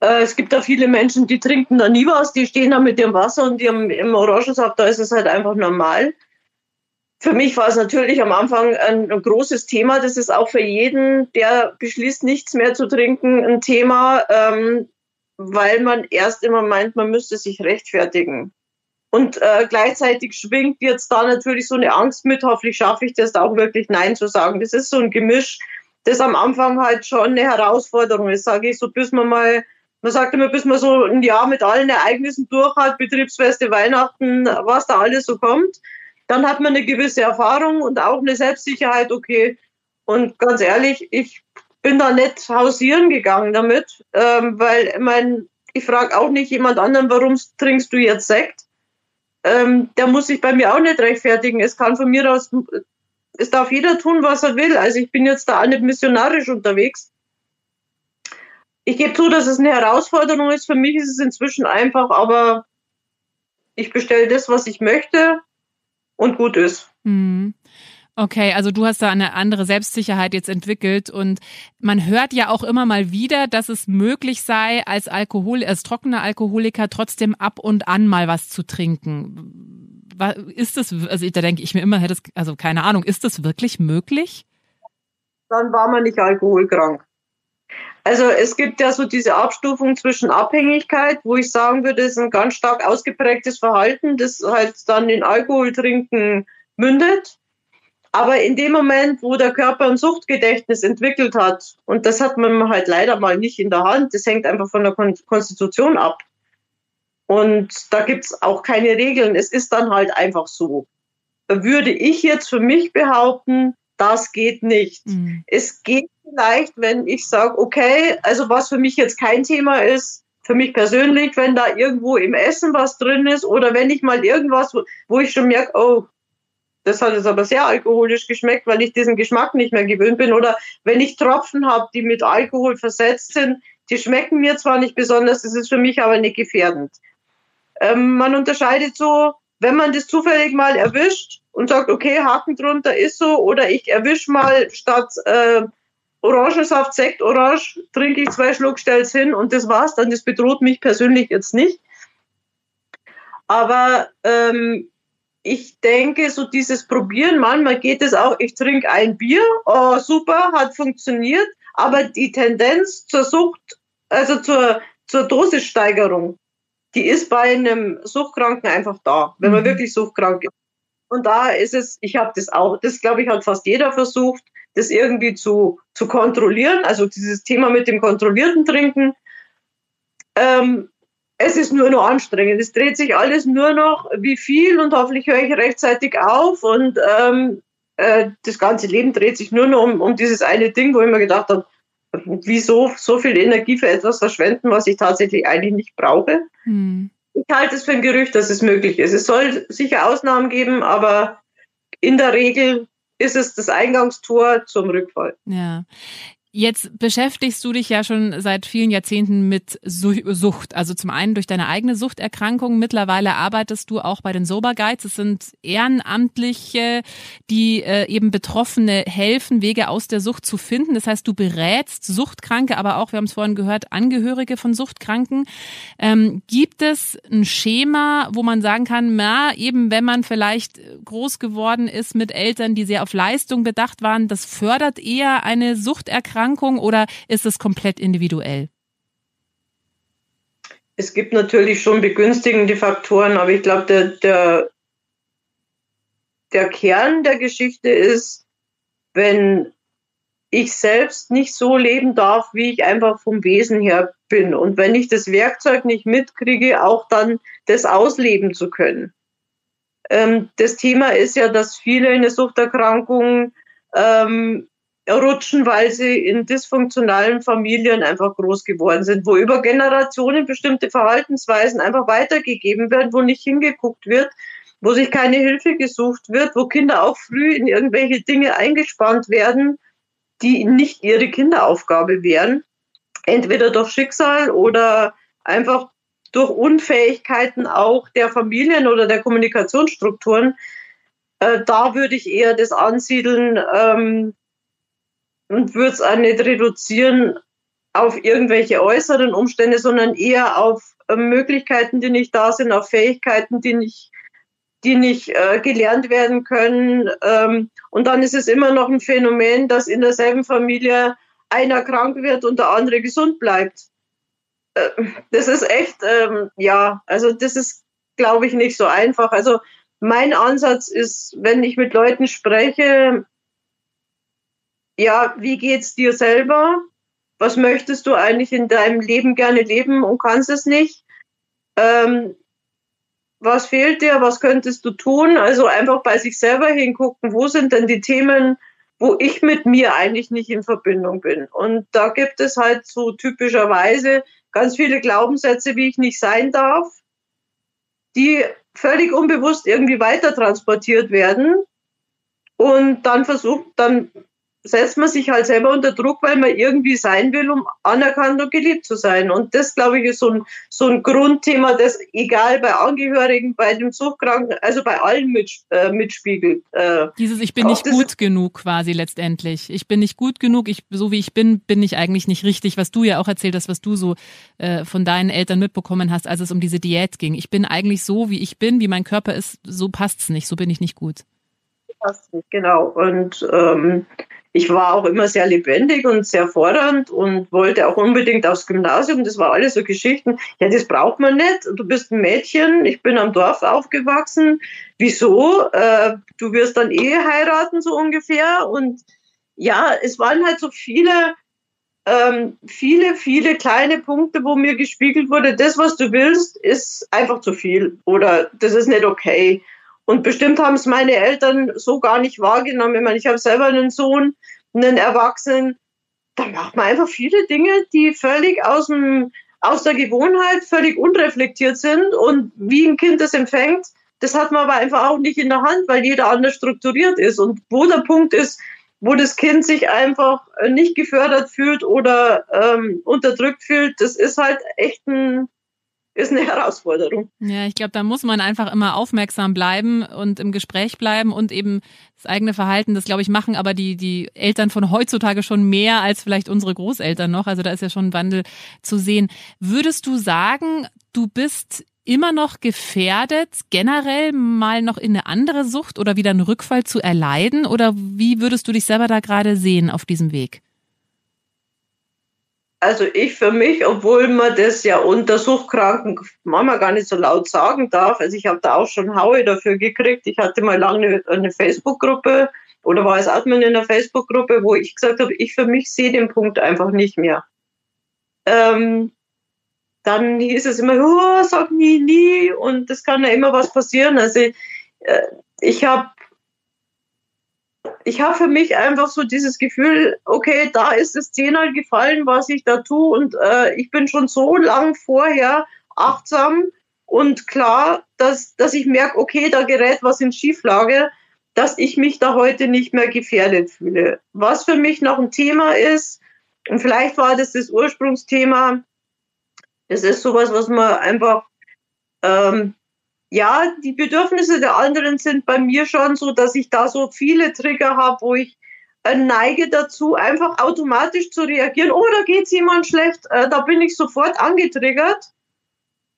Äh, es gibt da viele Menschen, die trinken da nie was, die stehen da mit dem Wasser und haben im Orangensaft, da ist es halt einfach normal. Für mich war es natürlich am Anfang ein, ein, großes Thema. Das ist auch für jeden, der beschließt, nichts mehr zu trinken, ein Thema, ähm, weil man erst immer meint, man müsste sich rechtfertigen. Und äh, gleichzeitig schwingt jetzt da natürlich so eine Angst mit, hoffentlich schaffe ich das da auch wirklich Nein zu sagen. Das ist so ein Gemisch, das am Anfang halt schon eine Herausforderung ist, sage ich so, bis man mal, man sagt immer, bis man so ein Jahr mit allen Ereignissen durch hat, Betriebsfeste, Weihnachten, was da alles so kommt, dann hat man eine gewisse Erfahrung und auch eine Selbstsicherheit, okay. Und ganz ehrlich, ich bin da nicht hausieren gegangen damit, ähm, weil ich meine, ich frage auch nicht jemand anderen, warum trinkst du jetzt Sekt? ähm, der muss sich bei mir auch nicht rechtfertigen. Es kann von mir aus, es darf jeder tun, was er will. Also ich bin jetzt da auch nicht missionarisch unterwegs. Ich gebe zu, dass es eine Herausforderung ist. Für mich ist es inzwischen einfach, aber ich bestelle das, was ich möchte und gut ist. Mhm. Okay, also du hast da eine andere Selbstsicherheit jetzt entwickelt und man hört ja auch immer mal wieder, dass es möglich sei, als Alkohol, als trockener Alkoholiker trotzdem ab und an mal was zu trinken. Ist das, also da denke ich mir immer, hätte es, also keine Ahnung, ist das wirklich möglich? Dann war man nicht alkoholkrank. Also es gibt ja so diese Abstufung zwischen Abhängigkeit, wo ich sagen würde, das ist ein ganz stark ausgeprägtes Verhalten, das halt dann in Alkoholtrinken mündet aber in dem Moment, wo der Körper ein Suchtgedächtnis entwickelt hat, und das hat man halt leider mal nicht in der Hand, das hängt einfach von der Konstitution ab. Und da gibt es auch keine Regeln. Es ist dann halt einfach so. Würde ich jetzt für mich behaupten, das geht nicht. Mhm. Es geht vielleicht, wenn ich sage, okay, also was für mich jetzt kein Thema ist, für mich persönlich, wenn da irgendwo im Essen was drin ist oder wenn ich mal irgendwas, wo ich schon merke, oh, das hat jetzt aber sehr alkoholisch geschmeckt, weil ich diesen Geschmack nicht mehr gewöhnt bin. Oder wenn ich Tropfen habe, die mit Alkohol versetzt sind, die schmecken mir zwar nicht besonders, das ist für mich aber nicht gefährdend. Ähm, man unterscheidet so, wenn man das zufällig mal erwischt und sagt, okay, Haken drunter ist so, oder ich erwische mal statt äh, Orangensaft, Sekt, Orange, trinke ich zwei Schluck, stell's hin und das war's dann. Das bedroht mich persönlich jetzt nicht. Aber ähm, ich denke, so dieses Probieren, manchmal geht es auch, ich trinke ein Bier, oh, super, hat funktioniert, aber die Tendenz zur Sucht, also zur, zur Dosissteigerung, die ist bei einem Suchtkranken einfach da, wenn man mhm. wirklich suchtkrank ist. Und da ist es, ich habe das auch, das glaube ich hat fast jeder versucht, das irgendwie zu, zu kontrollieren, also dieses Thema mit dem kontrollierten Trinken. Ähm, es ist nur noch anstrengend. Es dreht sich alles nur noch, wie viel und hoffentlich höre ich rechtzeitig auf und ähm, äh, das ganze Leben dreht sich nur noch um, um dieses eine Ding, wo ich mir gedacht habe, wieso so viel Energie für etwas verschwenden, was ich tatsächlich eigentlich nicht brauche. Hm. Ich halte es für ein Gerücht, dass es möglich ist. Es soll sicher Ausnahmen geben, aber in der Regel ist es das Eingangstor zum Rückfall. Ja. Jetzt beschäftigst du dich ja schon seit vielen Jahrzehnten mit Sucht. Also zum einen durch deine eigene Suchterkrankung. Mittlerweile arbeitest du auch bei den Sober Guides. Es sind Ehrenamtliche, die äh, eben Betroffene helfen, Wege aus der Sucht zu finden. Das heißt, du berätst Suchtkranke, aber auch, wir haben es vorhin gehört, Angehörige von Suchtkranken. Ähm, gibt es ein Schema, wo man sagen kann, na, eben wenn man vielleicht groß geworden ist mit Eltern, die sehr auf Leistung bedacht waren, das fördert eher eine Suchterkrankung Erkrankung oder ist es komplett individuell? Es gibt natürlich schon begünstigende Faktoren, aber ich glaube, der, der, der Kern der Geschichte ist, wenn ich selbst nicht so leben darf, wie ich einfach vom Wesen her bin. Und wenn ich das Werkzeug nicht mitkriege, auch dann das ausleben zu können. Ähm, das Thema ist ja, dass viele eine Suchterkrankung ähm, rutschen, weil sie in dysfunktionalen Familien einfach groß geworden sind, wo über Generationen bestimmte Verhaltensweisen einfach weitergegeben werden, wo nicht hingeguckt wird, wo sich keine Hilfe gesucht wird, wo Kinder auch früh in irgendwelche Dinge eingespannt werden, die nicht ihre Kinderaufgabe wären. entweder durch Schicksal oder einfach durch Unfähigkeiten auch der Familien oder der Kommunikationsstrukturen. Äh, da würde ich eher das ansiedeln ähm, und würde es auch nicht reduzieren auf irgendwelche äußeren Umstände, sondern eher auf äh, Möglichkeiten, die nicht da sind, auf Fähigkeiten, die nicht, die nicht äh, gelernt werden können. Ähm, und dann ist es immer noch ein Phänomen, dass in derselben Familie einer krank wird und der andere gesund bleibt. Äh, das ist echt, ähm, ja, also das ist, glaube ich, nicht so einfach. Also mein Ansatz ist, wenn ich mit Leuten spreche, ja, wie geht's dir selber? Was möchtest du eigentlich in deinem Leben gerne leben und kannst es nicht? Ähm, was fehlt dir? Was könntest du tun? Also einfach bei sich selber hingucken, wo sind denn die Themen, wo ich mit mir eigentlich nicht in Verbindung bin. Und da gibt es halt so typischerweise ganz viele Glaubenssätze, wie ich nicht sein darf, die völlig unbewusst irgendwie weiter transportiert werden. Und dann versucht, dann setzt man sich halt selber unter Druck, weil man irgendwie sein will, um anerkannt und geliebt zu sein. Und das, glaube ich, ist so ein, so ein Grundthema, das egal bei Angehörigen, bei dem Suchtkranken, also bei allen mit, äh, mitspiegelt. Äh, Dieses Ich bin nicht gut genug quasi letztendlich. Ich bin nicht gut genug, ich, so wie ich bin, bin ich eigentlich nicht richtig, was du ja auch erzählt hast, was du so äh, von deinen Eltern mitbekommen hast, als es um diese Diät ging. Ich bin eigentlich so, wie ich bin, wie mein Körper ist, so passt's nicht, so bin ich nicht gut. Passt nicht, genau. Und ähm, ich war auch immer sehr lebendig und sehr fordernd und wollte auch unbedingt aufs Gymnasium. Das war alles so Geschichten. Ja, das braucht man nicht. Du bist ein Mädchen. Ich bin am Dorf aufgewachsen. Wieso? Äh, du wirst dann eh heiraten, so ungefähr. Und ja, es waren halt so viele, ähm, viele, viele kleine Punkte, wo mir gespiegelt wurde, das, was du willst, ist einfach zu viel oder das ist nicht okay. Und bestimmt haben es meine Eltern so gar nicht wahrgenommen. Ich meine, ich habe selber einen Sohn, einen Erwachsenen. Da macht man einfach viele Dinge, die völlig aus, dem, aus der Gewohnheit, völlig unreflektiert sind. Und wie ein Kind das empfängt, das hat man aber einfach auch nicht in der Hand, weil jeder anders strukturiert ist. Und wo der Punkt ist, wo das Kind sich einfach nicht gefördert fühlt oder ähm, unterdrückt fühlt, das ist halt echt ein, ist eine Herausforderung. Ja, ich glaube, da muss man einfach immer aufmerksam bleiben und im Gespräch bleiben und eben das eigene Verhalten, das glaube ich machen aber die, die Eltern von heutzutage schon mehr als vielleicht unsere Großeltern noch. Also da ist ja schon ein Wandel zu sehen. Würdest du sagen, du bist immer noch gefährdet, generell mal noch in eine andere Sucht oder wieder einen Rückfall zu erleiden? Oder wie würdest du dich selber da gerade sehen auf diesem Weg? Also ich für mich, obwohl man das ja unter Suchtkranken manchmal gar nicht so laut sagen darf, also ich habe da auch schon Haue dafür gekriegt. Ich hatte mal lange eine Facebook-Gruppe oder war als Admin in einer Facebook-Gruppe, wo ich gesagt habe, ich für mich sehe den Punkt einfach nicht mehr. Ähm, dann hieß es immer, oh, sag nie, nie und das kann ja immer was passieren. Also äh, ich habe ich habe für mich einfach so dieses Gefühl, okay, da ist das Zehnmal gefallen, was ich da tue und äh, ich bin schon so lang vorher achtsam und klar, dass, dass ich merke, okay, da gerät was in Schieflage, dass ich mich da heute nicht mehr gefährdet fühle. Was für mich noch ein Thema ist, und vielleicht war das das Ursprungsthema, es ist sowas, was man einfach ähm, ja, die Bedürfnisse der anderen sind bei mir schon so, dass ich da so viele Trigger habe, wo ich äh, neige dazu, einfach automatisch zu reagieren. Oh, da geht's jemand schlecht. Äh, da bin ich sofort angetriggert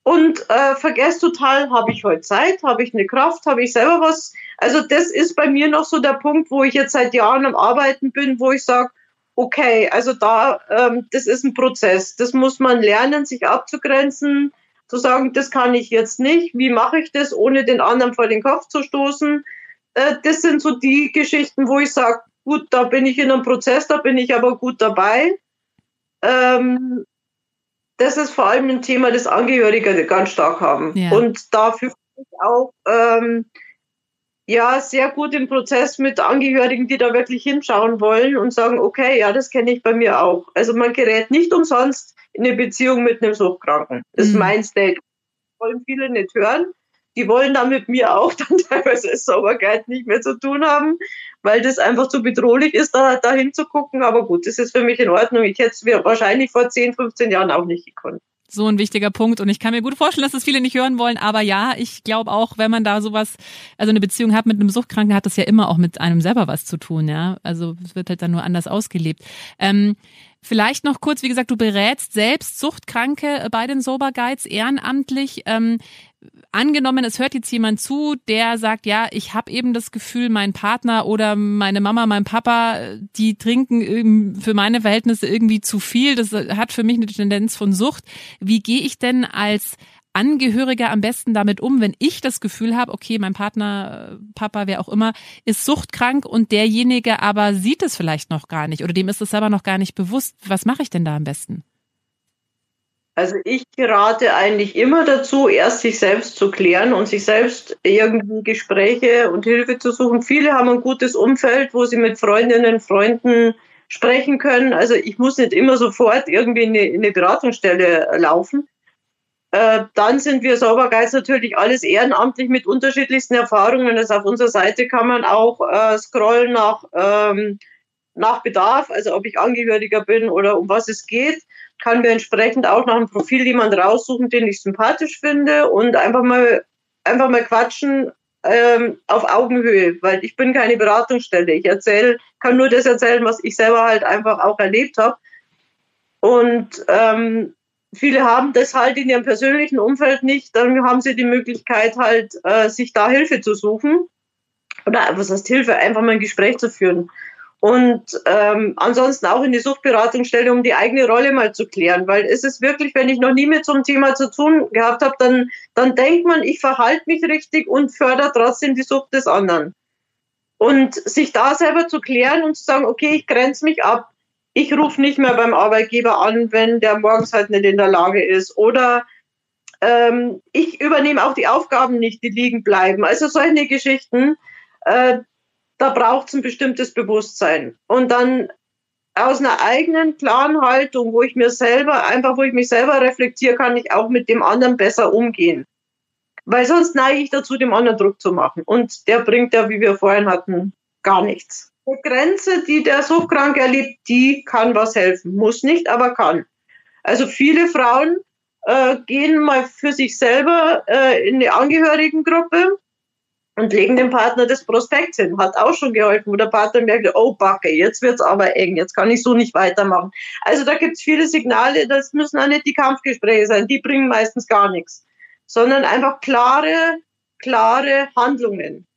und äh, vergesse total, habe ich heute Zeit, habe ich eine Kraft, habe ich selber was. Also das ist bei mir noch so der Punkt, wo ich jetzt seit Jahren am Arbeiten bin, wo ich sage, okay, also da, ähm, das ist ein Prozess. Das muss man lernen, sich abzugrenzen zu sagen, das kann ich jetzt nicht, wie mache ich das, ohne den anderen vor den Kopf zu stoßen. Äh, das sind so die Geschichten, wo ich sage, gut, da bin ich in einem Prozess, da bin ich aber gut dabei. Ähm, das ist vor allem ein Thema, das Angehörige ganz stark haben. Ja. Und dafür auch ähm, ja sehr gut im Prozess mit Angehörigen, die da wirklich hinschauen wollen und sagen, okay, ja, das kenne ich bei mir auch. Also man gerät nicht umsonst in eine Beziehung mit einem Suchtkranken. Das ist mhm. mein State. wollen viele nicht hören. die wollen dann mit mir auch dann teilweise Sauberkeit nicht mehr zu tun haben, weil das einfach zu bedrohlich ist, da, da hinzugucken. Aber gut, das ist für mich in Ordnung. Ich hätte es mir wahrscheinlich vor 10, 15 Jahren auch nicht gekonnt so ein wichtiger Punkt. Und ich kann mir gut vorstellen, dass das viele nicht hören wollen. Aber ja, ich glaube auch, wenn man da sowas, also eine Beziehung hat mit einem Suchtkranken, hat das ja immer auch mit einem selber was zu tun. Ja, also es wird halt dann nur anders ausgelebt. Ähm, Vielleicht noch kurz, wie gesagt, du berätst selbst Suchtkranke bei den Sober Guides ehrenamtlich. Ähm, angenommen, es hört jetzt jemand zu, der sagt, ja, ich habe eben das Gefühl, mein Partner oder meine Mama, mein Papa, die trinken für meine Verhältnisse irgendwie zu viel. Das hat für mich eine Tendenz von Sucht. Wie gehe ich denn als Angehöriger am besten damit um, wenn ich das Gefühl habe, okay, mein Partner, Papa, wer auch immer, ist suchtkrank und derjenige aber sieht es vielleicht noch gar nicht oder dem ist es selber noch gar nicht bewusst. Was mache ich denn da am besten? Also ich rate eigentlich immer dazu, erst sich selbst zu klären und sich selbst irgendwie Gespräche und Hilfe zu suchen. Viele haben ein gutes Umfeld, wo sie mit Freundinnen, Freunden sprechen können. Also ich muss nicht immer sofort irgendwie in eine, in eine Beratungsstelle laufen. Äh, dann sind wir Saubergeist natürlich alles ehrenamtlich mit unterschiedlichsten Erfahrungen. Also auf unserer Seite kann man auch äh, scrollen nach, ähm, nach Bedarf, also ob ich Angehöriger bin oder um was es geht. Kann mir entsprechend auch nach einem Profil jemand raussuchen, den ich sympathisch finde und einfach mal, einfach mal quatschen ähm, auf Augenhöhe, weil ich bin keine Beratungsstelle. Ich erzähle, kann nur das erzählen, was ich selber halt einfach auch erlebt habe. Und ähm, viele haben das halt in ihrem persönlichen Umfeld nicht, dann haben sie die Möglichkeit halt, äh, sich da Hilfe zu suchen. Oder was heißt Hilfe? Einfach mal ein Gespräch zu führen. Und ähm, ansonsten auch in die Suchtberatungsstelle, um die eigene Rolle mal zu klären. Weil es ist wirklich, wenn ich noch nie mit so einem Thema zu tun gehabt habe, dann, dann denkt man, ich verhalte mich richtig und fördere trotzdem die Sucht des anderen. Und sich da selber zu klären und zu sagen, okay, ich grenze mich ab ich rufe nicht mehr beim Arbeitgeber an, wenn der morgens halt nicht in der Lage ist. Oder ähm, ich übernehme auch die Aufgaben nicht, die liegen bleiben. Also solche Geschichten, äh, da braucht es ein bestimmtes Bewusstsein. Und dann aus einer eigenen klaren Haltung, wo ich mir selber, einfach wo ich mich selber reflektiere, kann ich auch mit dem anderen besser umgehen. Weil sonst neige ich dazu, dem anderen Druck zu machen. Und der bringt ja, wie wir vorhin hatten, gar nichts. Die Grenze, die der Suchtkranke erlebt, die kann was helfen. Muss nicht, aber kann. Also viele Frauen äh, gehen mal für sich selber äh, in eine Angehörigengruppe und legen dem Partner das Prospekt hin. Hat auch schon geholfen, wo der Partner merkt, oh Backe, jetzt wird's aber eng, jetzt kann ich so nicht weitermachen. Also da gibt's viele Signale, das müssen auch nicht die Kampfgespräche sein, die bringen meistens gar nichts, sondern einfach klare, klare Handlungen.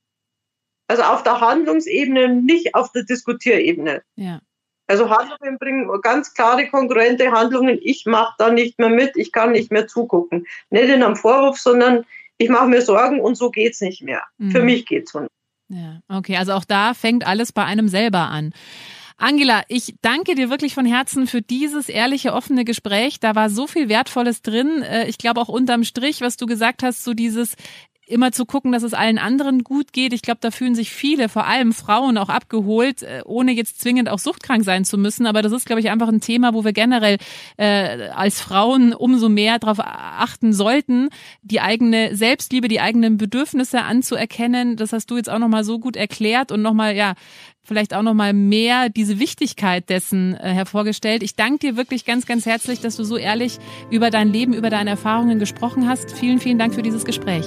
Also auf der Handlungsebene, nicht auf der Diskutierebene. Ja. Also Handlungen bringen ganz klare, konkurrente Handlungen. Ich mache da nicht mehr mit, ich kann nicht mehr zugucken. Nicht in einem Vorwurf, sondern ich mache mir Sorgen und so geht's nicht mehr. Mhm. Für mich geht's so nicht. Ja, okay, also auch da fängt alles bei einem selber an. Angela, ich danke dir wirklich von Herzen für dieses ehrliche, offene Gespräch. Da war so viel Wertvolles drin. Äh, ich glaube auch unterm Strich, was du gesagt hast, so dieses, immer zu gucken, dass es allen anderen gut geht. Ich glaube, da fühlen sich viele, vor allem Frauen, auch abgeholt, äh, ohne jetzt zwingend auch suchtkrank sein zu müssen. Aber das ist, glaube ich, einfach ein Thema, wo wir generell äh, als Frauen umso mehr darauf achten sollten, die eigene Selbstliebe, die eigenen Bedürfnisse anzuerkennen. Das hast du jetzt auch nochmal so gut erklärt und nochmal, ja, vielleicht auch nochmal mehr diese Wichtigkeit dessen äh, hervorgestellt. Ich danke dir wirklich ganz, ganz herzlich, dass du so ehrlich über dein Leben, über deine Erfahrungen gesprochen hast. Vielen, vielen Dank für dieses Gespräch.